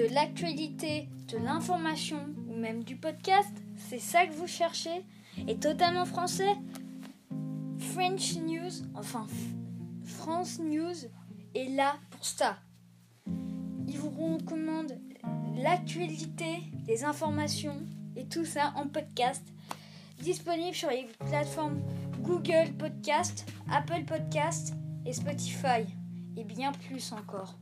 de l'actualité, de l'information ou même du podcast, c'est ça que vous cherchez, et totalement français, French News, enfin France News est là pour ça. Ils vous recommande l'actualité, les informations et tout ça en podcast, disponible sur les plateformes Google Podcast, Apple Podcast et Spotify, et bien plus encore.